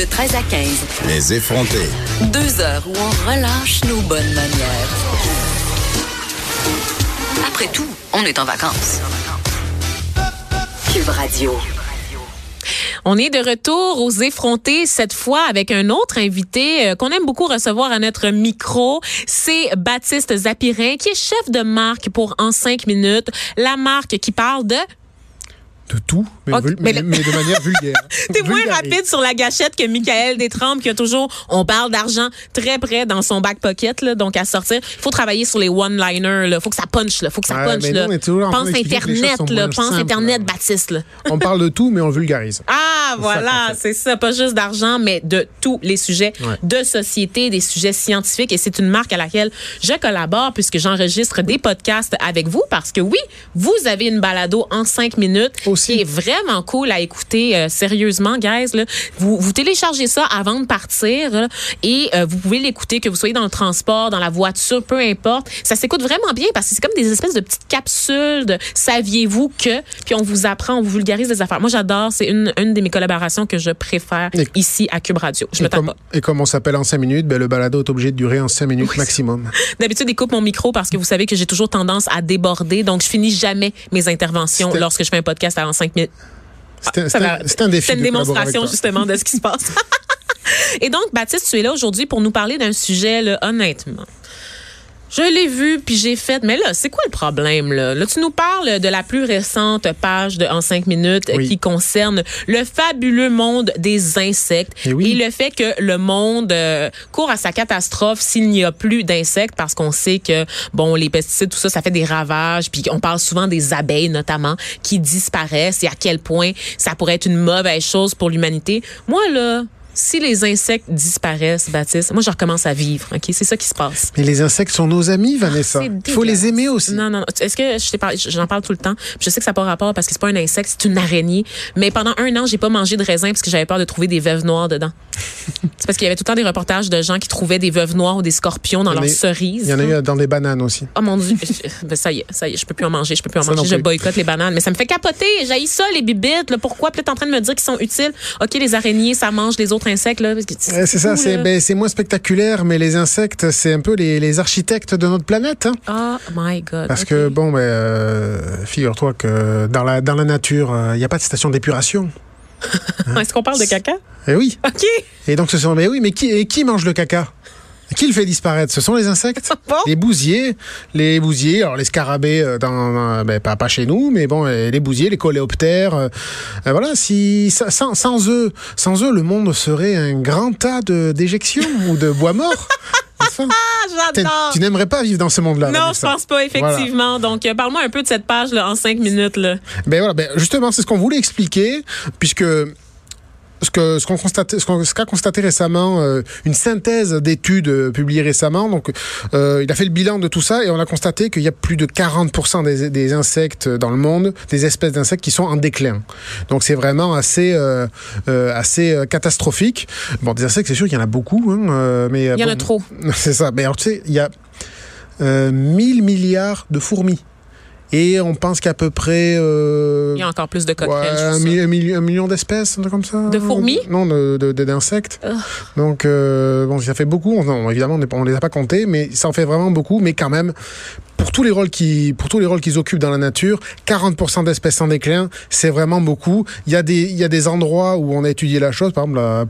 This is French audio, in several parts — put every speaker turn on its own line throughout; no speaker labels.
De 13 à 15.
Les effrontés.
Deux heures où on relâche nos bonnes manières. Après tout, on est en vacances. Cube Radio.
On est de retour aux effrontés cette fois avec un autre invité euh, qu'on aime beaucoup recevoir à notre micro. C'est Baptiste Zapirin qui est chef de marque pour En 5 minutes, la marque qui parle de
de tout, mais, de manière vulgaire.
T'es moins rapide sur la gâchette que Michael Détrempe qui a toujours, on parle d'argent très près dans son back pocket, là, donc à sortir. Il faut travailler sur les one-liners, là. Faut que ça punch, là. Faut que ça punch, là. Pense Internet, là. Pense Internet. Baptiste, là.
On parle de tout, mais on le vulgarise.
Ah, voilà, c'est ça. Pas juste d'argent, mais de tous les sujets
Ouais.
de société, des sujets scientifiques. Et c'est une marque à laquelle je collabore puisque j'enregistre des podcasts avec vous parce que oui, vous avez une balado en cinq minutes
Aussi.
qui est vraiment cool à écouter euh, sérieusement, guys. Là. Vous, vous téléchargez ça avant de partir là, et euh, vous pouvez l'écouter que vous soyez dans le transport, dans la voiture, peu importe. Ça s'écoute vraiment bien parce que c'est comme des espèces de petites capsules de saviez-vous que, puis on vous apprend, on vous vulgarise des affaires. Moi, j'adore. C'est une, une de mes collaborations que je préfère
Et-
ici à Cube Radio. Je me
Et
tape pas.
et comme on s'appelle en 5 minutes, ben, le balado est obligé de durer en 5 minutes maximum.
D'habitude, il coupe mon micro parce que vous savez que j'ai toujours tendance à déborder. Donc, je finis jamais mes interventions lorsque je fais un podcast à 5 minutes.
C'est un, défi.
C'est une démonstration justement de ce qui se passe. Et donc, Baptiste, tu es là aujourd'hui pour nous parler d'un sujet, là, honnêtement. Je l'ai vu, puis j'ai fait, mais là, c'est quoi le problème? Là? là, tu nous parles de la plus récente page de En 5 minutes
Oui.
qui concerne le fabuleux monde des insectes
Eh oui.
et le fait que le monde euh, court à sa catastrophe s'il n'y a plus d'insectes parce qu'on sait que, bon, les pesticides, tout ça, ça fait des ravages, puis on parle souvent des abeilles notamment qui disparaissent et à quel point ça pourrait être une mauvaise chose pour l'humanité. Moi, là, si les insectes disparaissent, Baptiste, moi, je recommence à vivre, OK? C'est ça qui se passe.
Mais les insectes sont nos amis, Vanessa.
C'est
Il faut les aimer aussi.
Non, non, non. Est-ce que je parlé, j'en parle tout le temps? Je sais que ça n'a pas rapport parce que c'est pas un insecte, c'est une araignée. Mais pendant un an, j'ai pas mangé de raisin parce que j'avais peur de trouver des veuves noires dedans. c'est parce qu'il y avait tout le temps des reportages de gens qui trouvaient des veuves noires ou des scorpions dans leurs
eu-
cerises.
Il y en a eu dans des bananes aussi.
Oh mon dieu, ben, ça y est, ça y est, je peux plus en manger, je peux plus en
Ça
manger, je
plus.
boycotte les bananes, mais ça me fait capoter, j'haïs ça les bibites, là, pourquoi? T'es en train de me dire qu'ils sont utiles. OK, les araignées, ça mange les autres insectes là.
C'est ça, c'est ben, c'est moins spectaculaire, mais les insectes, c'est un peu les, les architectes de notre planète. hein.
Oh my god.
Parce que, bon, ben, euh, figure-toi que dans la, dans la nature, il n'y a pas de station d'épuration.
Est-ce qu'on parle de caca?
Eh oui.
OK.
Et donc, ce sont. Mais oui, mais qui, et qui mange le caca? Qui le fait disparaître Ce sont les insectes.
Bon.
Les bousiers. Les bousiers, alors les scarabées, euh, dans, dans- ben, pas, pas chez nous, mais bon, euh, les bousiers, les coléoptères. euh, euh, voilà, si, sa- sans, sans eux, sans eux, le monde serait un grand tas de- d'éjections ou de bois morts. Pas?
Ah, j'adore.
Tu n'aimerais pas vivre dans ce monde-là.
Non, je pense pas, effectivement. Donc, euh, parle-moi un peu de cette page là, en cinq minutes. Là.
Ben voilà, ben justement, c'est ce qu'on voulait expliquer, puisque ce que ce qu'on ce ce qu'a constaté récemment, euh, une synthèse d'études euh, publiées récemment. Donc, euh, il a fait le bilan de tout ça et on a constaté qu'il y a plus de 40% des, des insectes dans le monde, des espèces d'insectes qui sont en déclin. Donc, c'est vraiment assez assez catastrophique. Bon, des insectes, c'est sûr qu'il y en a beaucoup, hein, mais
Il y en
bon,
a trop.
c'est ça. Mais alors, tu sais, il y a euh, 1000 milliards de fourmis. Et on pense qu'à peu près... euh,
Il y a encore plus de
ouais,
coquerelles. je
un, mi- un million, un million d'espèces, un truc comme ça.
De fourmis?
Non, d'insectes. Donc, euh, bon, ça fait beaucoup. Non, évidemment, on on les a pas comptés, mais ça en fait vraiment beaucoup. Mais quand même, pour tous les rôles qui, pour tous les rôles qu'ils occupent dans la nature, 40% d'espèces en déclin, c'est vraiment beaucoup. Il y a des, il y a des endroits où on a étudié la chose. Par exemple, à,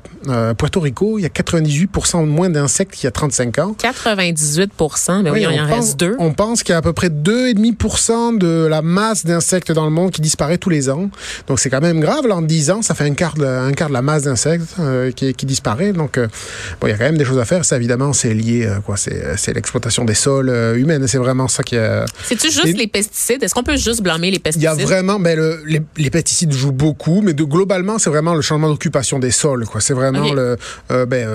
à Puerto Rico, il y a 98% moins d'insectes qu'il y a 35 ans.
98 ben oui,
Oui,
il
on
en
pense,
reste deux.
On pense qu'il y a à peu près 2,5% 10% de la masse d'insectes dans le monde qui disparaît tous les ans. Donc c'est quand même grave. Là, en 10 ans, ça fait un quart de, un quart de la masse d'insectes euh, qui, qui disparaît. Donc euh, bon, il y a quand même des choses à faire. Ça, évidemment, c'est lié, euh, quoi. C'est, c'est l'exploitation des sols humaines. C'est vraiment ça qui a.
C'est-tu juste
Les-
les pesticides? Est-ce qu'on peut juste blâmer les
Il y
pesticides?
a vraiment, ben, le- les, les pesticides jouent beaucoup, mais de, globalement, c'est vraiment le changement d'occupation des sols. Quoi. C'est vraiment le, ben,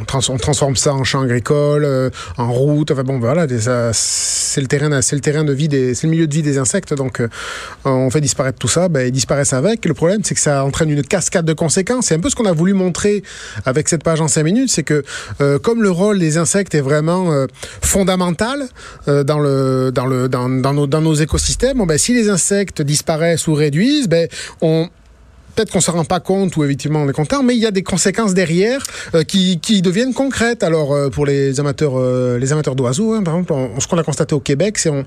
on, trans- on transforme ça en champ agricole, euh, en route. Enfin bon, voilà, c'est le terrain, c'est le terrain de vie des, le milieu de vie des insectes. Donc, euh, on fait disparaître tout ça, ben, ils disparaissent avec. Le problème, c'est que ça entraîne une cascade de conséquences. C'est un peu ce qu'on a voulu montrer avec cette page en 5 minutes, c'est que euh, comme le rôle des insectes est vraiment euh, fondamental dans le dans le dans, dans nos dans nos écosystèmes, ben, si les insectes disparaissent ou réduisent, ben on Peut-être qu'on ne se rend pas compte ou effectivement on est content, mais il y a des conséquences derrière euh, qui, qui deviennent concrètes. Alors euh, pour les amateurs, euh, les amateurs d'oiseaux, hein, par exemple, on- ce qu'on a constaté au Québec, c'est en,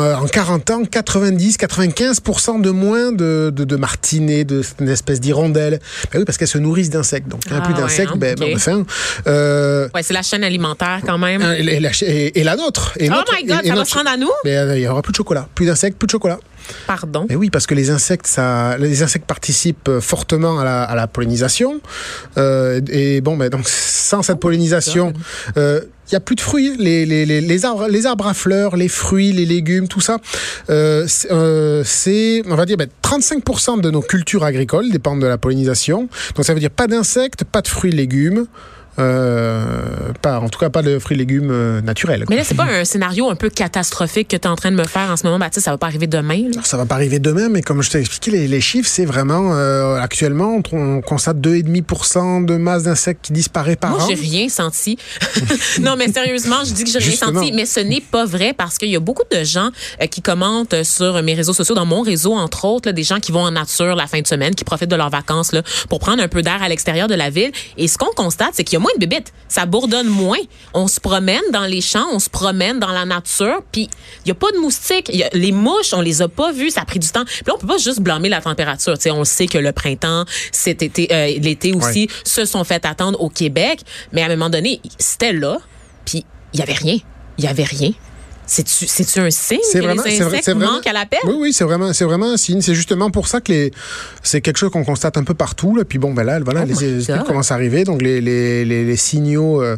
euh, en 40 ans, 90-95% de moins de, de, de martinets, de cette espèce d'hirondelles. Ben oui, parce qu'elles se nourrissent d'insectes. Donc a
Ah,
plus
ouais,
d'insectes,
hein,
ben,
ok.
ben. Euh,
Ouais, c'est la chaîne alimentaire quand même.
et, et la, et- et la nôtre. Et
oh
notre-
my God, ça va se rendre à nous?
Il y aura plus de chocolat. Plus d'insectes, plus de chocolat.
Pardon.
Mais oui, parce que les insectes, ça, les insectes participent euh, fortement à la, à la pollinisation. Euh, et bon, ben donc sans cette pollinisation, euh, il y a plus de fruits. Les, les, les, les arbres, les arbres à fleurs, les fruits, les légumes, tout ça, euh, c'est, euh, c'est, on va dire, ben, 35% de nos cultures agricoles dépendent de la pollinisation. Donc ça veut dire pas d'insectes, pas de fruits, légumes. Euh, pas, en tout cas, pas de fruits et légumes euh, naturels.
Mais là, c'est pas un scénario un peu catastrophique que tu es en train de me faire en ce moment, Baptiste. Ça va pas arriver demain. là?
Ça va pas arriver demain, mais comme je t'ai expliqué, les, les chiffres, c'est vraiment euh, actuellement, on, on constate 2,5% de masse d'insectes qui disparaît par
Moi,
an.
j'ai rien senti. non, mais sérieusement, je dis que j'ai rien senti, mais ce n'est pas vrai parce qu'il y a beaucoup de gens qui commentent sur mes réseaux sociaux, dans mon réseau, entre autres, là, des gens qui vont en nature la fin de semaine, qui profitent de leurs vacances là, pour prendre un peu d'air à l'extérieur de la ville. Et ce qu'on constate, c'est qu'il y a moins de bébites. Ça bourdonne moins. On se promène dans les champs, on se promène dans la nature, puis il y a pas de moustiques. Il y a- les mouches, on les a pas vues, ça a pris du temps. Puis là, on peut pas juste blâmer la température. On sait que le printemps, cet été, euh, l'été aussi, se sont fait attendre au Québec. Mais à un moment donné, c'était là, puis il y avait rien. Il y avait rien. C'est-tu c'est-tu un signe
C'est
que
vraiment,
les
c'est
insectes
c'est vraiment,
manquent à l'appel?
Oui, oui, c'est vraiment, c'est vraiment un signe. C'est justement pour ça que les, c'est quelque chose qu'on constate un peu partout. Là. Puis bon, ben là, voilà,
Oh
les études commencent à arriver, donc les, les, les, les signaux, euh,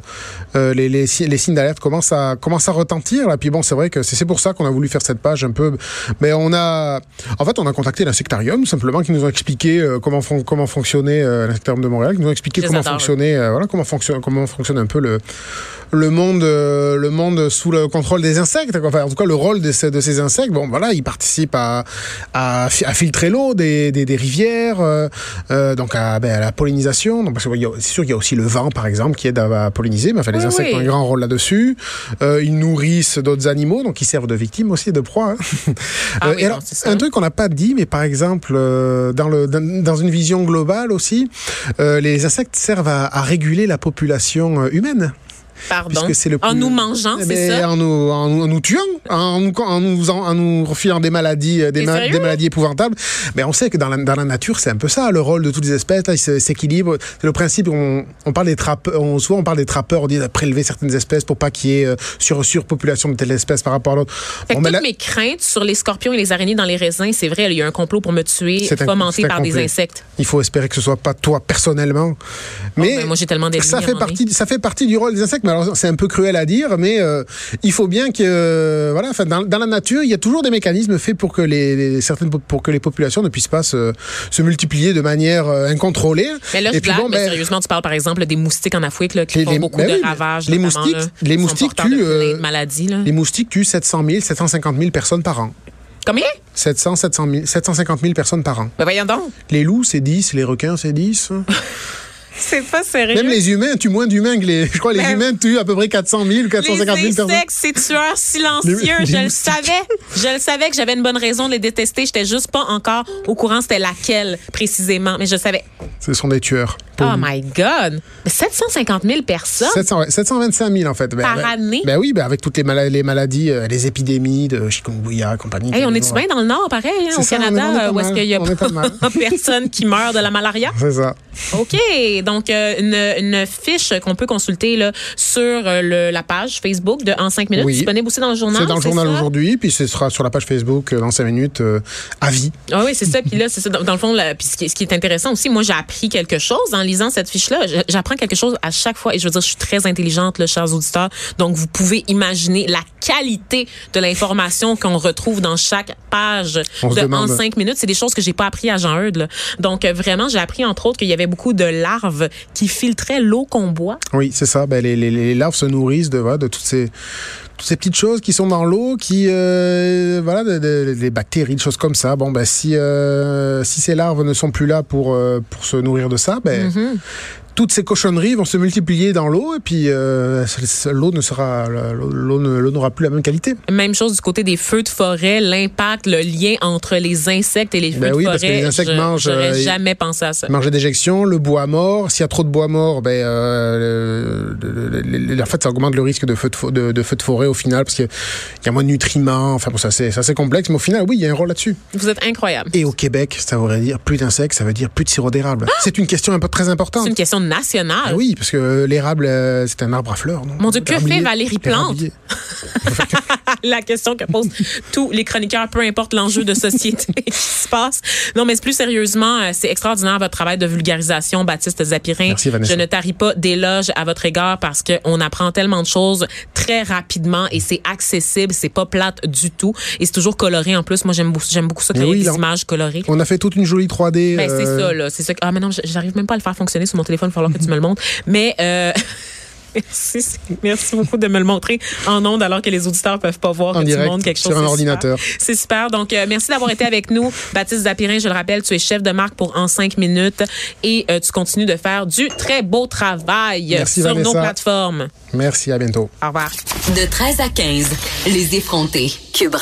euh, les, les, si- les signes d'alerte commencent à, commencent à retentir. Là. Puis bon, c'est vrai que c'est c'est pour ça qu'on a voulu faire cette page un peu. Mais on a, en fait, on a contacté l'insectarium simplement qui nous ont expliqué euh, comment fon- comment fonctionnait euh, l'insectarium de Montréal, qui nous ont expliqué
Je
comment
adore,
fonctionnait, euh, voilà, comment fonctionne, comment fonctionne un peu le le monde, euh, le monde sous le contrôle des insectes. quoi. Enfin, en tout cas, le rôle de ces, de ces insectes, bon, voilà, ils participent à, à, à filtrer l'eau des, des, des rivières, euh, euh, donc à, ben, à la pollinisation. Donc, parce que, c'est sûr qu'il y a aussi le vent, par exemple, qui aide à, polliniser. Mais enfin, les
Oui,
insectes
oui.
ont un grand rôle là-dessus. Euh, ils nourrissent d'autres animaux, donc ils servent de victimes aussi et de proies. hein.
Ah
Euh,
oui,
et
non,
alors, un truc qu'on n'a pas dit, mais par exemple, euh, dans, le, dans, dans une vision globale aussi, euh, les insectes servent à, à réguler la population humaine.
Pardon?
Le
En
plus-
nous mangeant,
Eh
c'est
ben,
ça?
En nous, en, nous- en nous tuant, en nous, en nous, en, en nous refilant des maladies, euh, des, ma- des maladies épouvantables. Mais on sait que dans la, dans la nature, c'est un peu ça, le rôle de toutes les espèces. Là, ils s'équilibrent. C'est le principe. On, on parle des trappeurs. On, souvent, on parle des trappeurs. On dit de prélever certaines espèces pour pas qu'il y ait euh, sur surpopulation de telle espèce par rapport à l'autre. Bon,
toutes
là-
mes craintes sur les scorpions et les araignées dans les raisins, c'est vrai, il y a un complot pour me tuer, fomenté par des insectes.
Il faut espérer que ce soit pas toi personnellement. Mais
ben, moi, j'ai tellement
ça fait
moment
partie, ça fait partie du rôle des insectes. Mais alors, c'est un peu cruel à dire, mais euh, il faut bien que, euh, voilà, enfin, dans, dans la nature, il y a toujours des mécanismes faits pour que les, les- certaines, po- pour que les populations ne puissent pas se, se multiplier de manière euh, incontrôlée.
Mais là, je
Et puis
blague,
bon,
mais
ben,
sérieusement, tu parles par exemple des moustiques en Afrique là, qui
Les-
font
les-
beaucoup
ben
de ravages.
les moustiques-
là,
les moustiques tuent,
de maladies. Là.
les moustiques tuent 700 000, 750 000 personnes par an.
Combien?
700, 700 000, 750 000 personnes par an.
Ben voyons donc.
Les loups, c'est 10, les requins, c'est 10.
C'est pas sérieux.
Même les humains tuent moins d'humains que les. Je crois que les
Ben-
humains tuent à peu près 400 000 ou 450 000
les
personnes.
insectes, c'est tueurs silencieux.
Les- les
je le savais. Je le savais que j'avais une bonne raison de les détester. J'étais juste pas encore au courant c'était laquelle précisément, mais je le savais.
Ce sont des tueurs.
Oh my God! 750 000 personnes?
700, ouais, 725 000 en fait. Ben,
Par
ben-
année?
Ben oui, ben avec toutes les, mala- les maladies, euh, les épidémies de chikungunya, compagnie.
Hey, on est-tu bien dans le Nord, pareil, hein, au
ça, est-
Canada, où est-ce
mal.
qu'il y a
pas mal.
personne qui meurt de la malaria?
C'est ça.
OK. Donc, euh, une, une fiche qu'on peut consulter là, sur euh, le- la page Facebook de En 5 minutes,
Oui.
disponible aussi dans le journal.
C'est dans le journal aujourd'hui, puis ce sera sur la page Facebook dans 5 minutes euh, à vie.
Ah oui, c'est ça. Puis là, c'est ça. Dans, dans le fond, là, puis ce qui, ce qui est intéressant aussi, moi, j'ai appris quelque chose en lisant cette fiche-là. J'apprends quelque chose à chaque fois. Et je veux dire, je suis très intelligente, là, chers auditeurs. Donc, vous pouvez imaginer la qualité de l'information qu'on retrouve dans chaque page
On
de. En 5 minutes. C'est des choses que j'ai pas appris à Jean-Eudes. Donc, euh, vraiment, j'ai appris, entre autres, qu'il y avait beaucoup de larves qui filtraient l'eau qu'on boit.
Oui, c'est ça. Ben, les, les, les larves se nourrissent de, de toutes ces toutes ces petites choses qui sont dans l'eau, qui euh, voilà, de- de- des bactéries, des choses comme ça. Bon, ben si euh, si ces larves ne sont plus là pour euh, pour se nourrir de ça, ben
Mm-hmm.
toutes ces cochonneries vont se multiplier dans l'eau et puis l'eau ne sera l'eau n'aura plus la même qualité.
Même chose du côté des feux de forêt, l'impact, le lien entre les insectes et les feux
Ben
de
oui,
forêt.
parce que les insectes
je-
mangent,
J'aurais jamais pensé à ça.
Manger d'éjection, le bois mort. S'il y a trop de bois mort, ben le- en fait, ça augmente le risque de feu de, fo- de, de feu de forêt au final parce qu'il y a moins de nutriments. Enfin, bon, ça c'est c'est complexe, mais au final, oui, il y a un rôle là-dessus.
Vous êtes incroyable.
Et au Québec, ça voudrait dire plus d'insectes, ça veut dire plus de sirop d'érable. C'est une question un peu très importante.
Ah! C'est une question nationale.
Ah oui, parce que l'érable, euh, c'est un arbre à fleurs. Non?
Mon Dieu, que fait Valérie Plante? La question que posent tous les chroniqueurs, peu importe l'enjeu de société qui se passe. Non, mais plus sérieusement, euh, c'est extraordinaire votre travail de vulgarisation, Baptiste Zapirin.
Merci, Vanessa.
Je ne tarie pas d'éloges à votre égard parce qu'on apprend tellement de choses très rapidement et c'est accessible, c'est pas plate du tout et c'est toujours coloré en plus. Moi, j'aime beaucoup, j'aime beaucoup ça, créer
oui,
des
là,
images colorées.
On a fait toute une jolie 3D.
Ben, c'est
euh,
ça, là. C'est ça. Ah, mais non, j'arrive même pas à le faire fonctionner sur mon téléphone. Il va falloir que tu me le montres. Mais, euh, Merci, merci beaucoup de me le montrer en ondes alors que les auditeurs peuvent pas voir
En
que
direct,
tu montres quelque chose.
sur un
C'est
ordinateur.
super. C'est super. Donc, euh, merci d'avoir été avec nous. Baptiste Zapirin, je le rappelle, tu es chef de marque pour En 5 minutes et euh, tu continues de faire du très beau travail
Merci,
sur
Vanessa.
nos plateformes.
Merci, à bientôt.
Au revoir.
De 13 à 15, les effrontés. Cube